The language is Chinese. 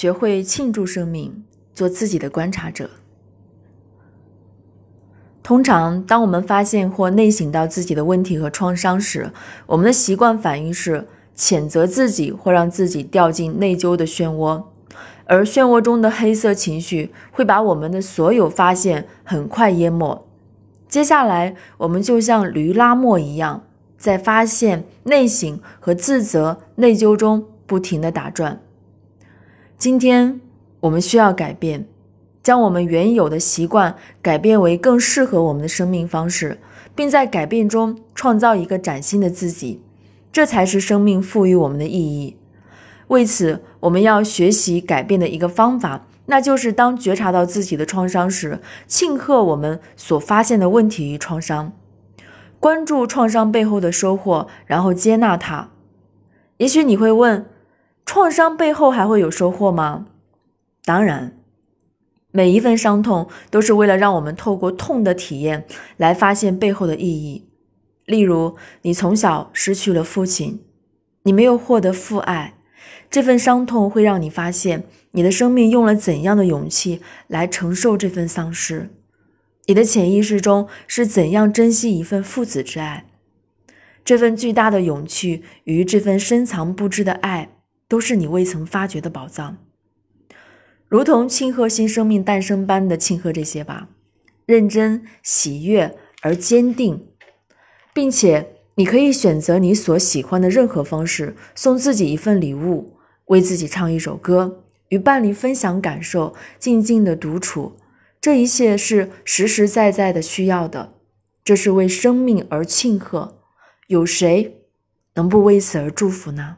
学会庆祝生命，做自己的观察者。通常，当我们发现或内省到自己的问题和创伤时，我们的习惯反应是谴责自己，或让自己掉进内疚的漩涡。而漩涡中的黑色情绪会把我们的所有发现很快淹没。接下来，我们就像驴拉磨一样，在发现、内省和自责、内疚中不停地打转。今天，我们需要改变，将我们原有的习惯改变为更适合我们的生命方式，并在改变中创造一个崭新的自己。这才是生命赋予我们的意义。为此，我们要学习改变的一个方法，那就是当觉察到自己的创伤时，庆贺我们所发现的问题与创伤，关注创伤背后的收获，然后接纳它。也许你会问，创伤背后还会有收获吗？当然，每一份伤痛都是为了让我们透过痛的体验来发现背后的意义。例如，你从小失去了父亲，你没有获得父爱。这份伤痛会让你发现，你的生命用了怎样的勇气来承受这份丧失。你的潜意识中是怎样珍惜一份父子之爱？这份巨大的勇气与这份深藏不知的爱，都是你未曾发掘的宝藏。如同庆贺新生命诞生般的庆贺这些吧，认真、喜悦而坚定，并且你可以选择你所喜欢的任何方式，送自己一份礼物。为自己唱一首歌，与伴侣分享感受，静静的独处，这一切是实实在在的需要的。这是为生命而庆贺，有谁能不为此而祝福呢？